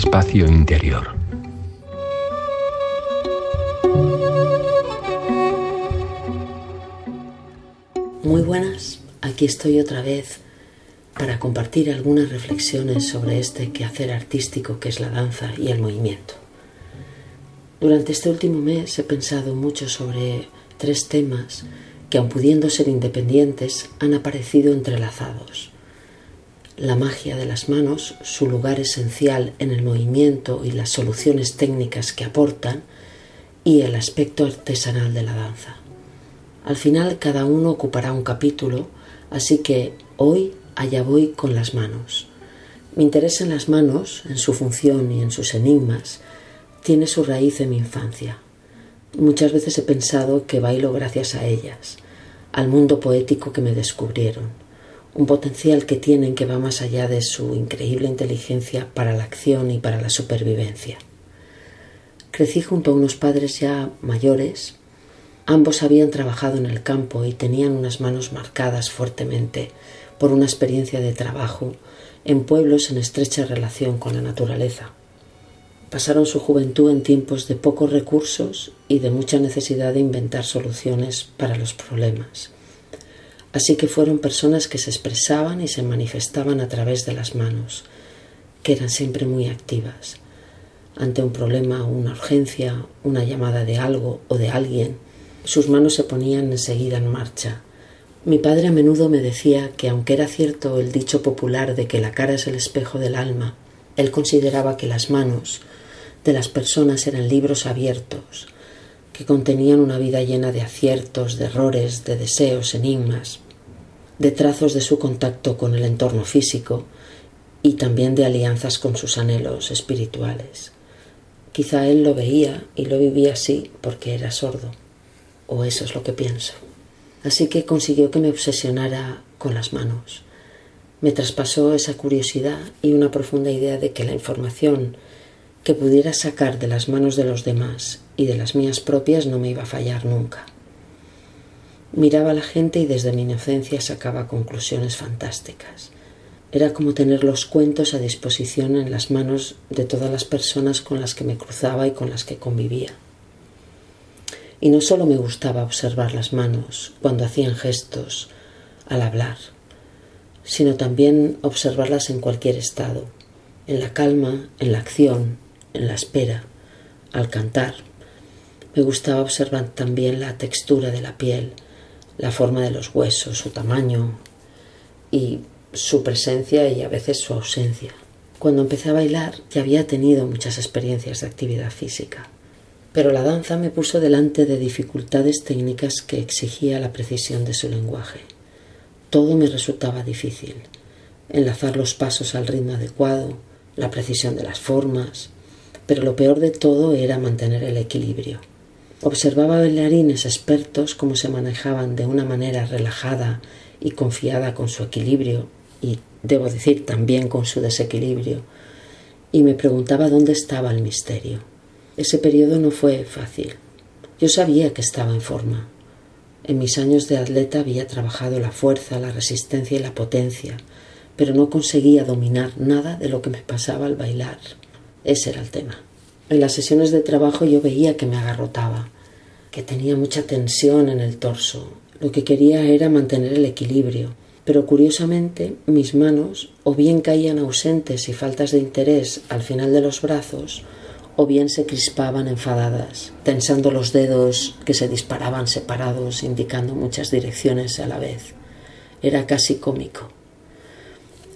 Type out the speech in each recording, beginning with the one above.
espacio interior. Muy buenas, aquí estoy otra vez para compartir algunas reflexiones sobre este quehacer artístico que es la danza y el movimiento. Durante este último mes he pensado mucho sobre tres temas que, aun pudiendo ser independientes, han aparecido entrelazados. La magia de las manos, su lugar esencial en el movimiento y las soluciones técnicas que aportan, y el aspecto artesanal de la danza. Al final cada uno ocupará un capítulo, así que hoy allá voy con las manos. Mi interés en las manos, en su función y en sus enigmas, tiene su raíz en mi infancia. Muchas veces he pensado que bailo gracias a ellas, al mundo poético que me descubrieron, un potencial que tienen que va más allá de su increíble inteligencia para la acción y para la supervivencia. Crecí junto a unos padres ya mayores, Ambos habían trabajado en el campo y tenían unas manos marcadas fuertemente por una experiencia de trabajo en pueblos en estrecha relación con la naturaleza. Pasaron su juventud en tiempos de pocos recursos y de mucha necesidad de inventar soluciones para los problemas. Así que fueron personas que se expresaban y se manifestaban a través de las manos, que eran siempre muy activas. Ante un problema, una urgencia, una llamada de algo o de alguien, sus manos se ponían enseguida en marcha. Mi padre a menudo me decía que aunque era cierto el dicho popular de que la cara es el espejo del alma, él consideraba que las manos de las personas eran libros abiertos, que contenían una vida llena de aciertos, de errores, de deseos, enigmas, de trazos de su contacto con el entorno físico y también de alianzas con sus anhelos espirituales. Quizá él lo veía y lo vivía así porque era sordo o eso es lo que pienso. Así que consiguió que me obsesionara con las manos. Me traspasó esa curiosidad y una profunda idea de que la información que pudiera sacar de las manos de los demás y de las mías propias no me iba a fallar nunca. Miraba a la gente y desde mi inocencia sacaba conclusiones fantásticas. Era como tener los cuentos a disposición en las manos de todas las personas con las que me cruzaba y con las que convivía. Y no solo me gustaba observar las manos cuando hacían gestos al hablar, sino también observarlas en cualquier estado, en la calma, en la acción, en la espera, al cantar. Me gustaba observar también la textura de la piel, la forma de los huesos, su tamaño y su presencia y a veces su ausencia. Cuando empecé a bailar ya había tenido muchas experiencias de actividad física pero la danza me puso delante de dificultades técnicas que exigía la precisión de su lenguaje. Todo me resultaba difícil. Enlazar los pasos al ritmo adecuado, la precisión de las formas, pero lo peor de todo era mantener el equilibrio. Observaba bailarines expertos cómo se manejaban de una manera relajada y confiada con su equilibrio y, debo decir, también con su desequilibrio, y me preguntaba dónde estaba el misterio. Ese periodo no fue fácil. Yo sabía que estaba en forma. En mis años de atleta había trabajado la fuerza, la resistencia y la potencia, pero no conseguía dominar nada de lo que me pasaba al bailar. Ese era el tema. En las sesiones de trabajo yo veía que me agarrotaba, que tenía mucha tensión en el torso. Lo que quería era mantener el equilibrio, pero curiosamente mis manos o bien caían ausentes y faltas de interés al final de los brazos, o bien se crispaban enfadadas, tensando los dedos que se disparaban separados, indicando muchas direcciones a la vez. Era casi cómico.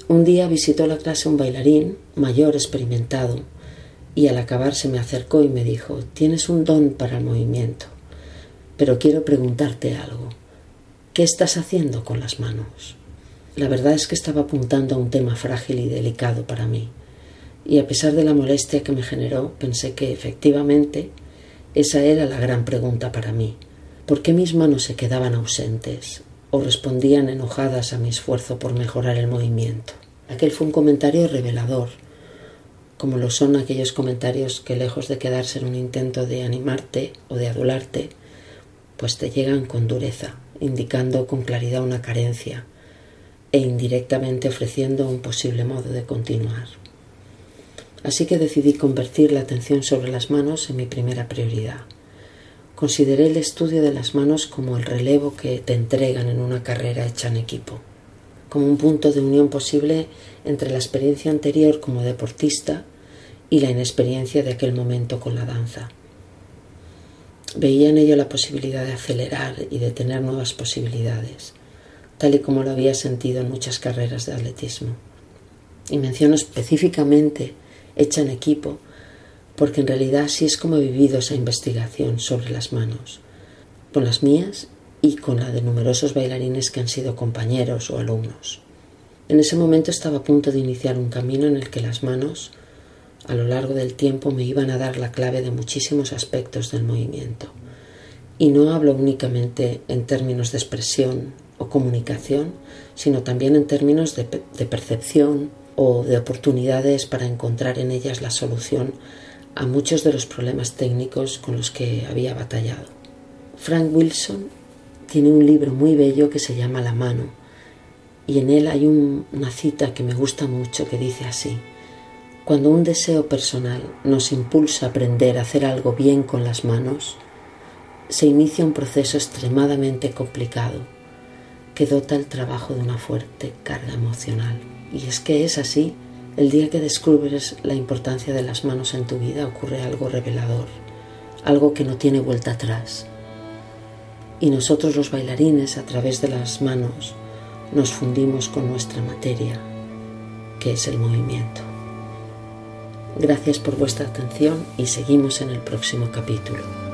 Un día visitó la clase un bailarín, mayor, experimentado, y al acabar se me acercó y me dijo, tienes un don para el movimiento, pero quiero preguntarte algo. ¿Qué estás haciendo con las manos? La verdad es que estaba apuntando a un tema frágil y delicado para mí y a pesar de la molestia que me generó, pensé que efectivamente esa era la gran pregunta para mí. ¿Por qué mis manos se quedaban ausentes o respondían enojadas a mi esfuerzo por mejorar el movimiento? Aquel fue un comentario revelador, como lo son aquellos comentarios que lejos de quedarse en un intento de animarte o de adularte, pues te llegan con dureza, indicando con claridad una carencia e indirectamente ofreciendo un posible modo de continuar. Así que decidí convertir la atención sobre las manos en mi primera prioridad. Consideré el estudio de las manos como el relevo que te entregan en una carrera hecha en equipo, como un punto de unión posible entre la experiencia anterior como deportista y la inexperiencia de aquel momento con la danza. Veía en ello la posibilidad de acelerar y de tener nuevas posibilidades, tal y como lo había sentido en muchas carreras de atletismo. Y menciono específicamente hecha en equipo, porque en realidad así es como he vivido esa investigación sobre las manos, con las mías y con la de numerosos bailarines que han sido compañeros o alumnos. En ese momento estaba a punto de iniciar un camino en el que las manos, a lo largo del tiempo, me iban a dar la clave de muchísimos aspectos del movimiento. Y no hablo únicamente en términos de expresión o comunicación, sino también en términos de, de percepción o de oportunidades para encontrar en ellas la solución a muchos de los problemas técnicos con los que había batallado. Frank Wilson tiene un libro muy bello que se llama La mano y en él hay una cita que me gusta mucho que dice así, cuando un deseo personal nos impulsa a aprender a hacer algo bien con las manos, se inicia un proceso extremadamente complicado que dota el trabajo de una fuerte carga emocional. Y es que es así, el día que descubres la importancia de las manos en tu vida ocurre algo revelador, algo que no tiene vuelta atrás. Y nosotros los bailarines a través de las manos nos fundimos con nuestra materia, que es el movimiento. Gracias por vuestra atención y seguimos en el próximo capítulo.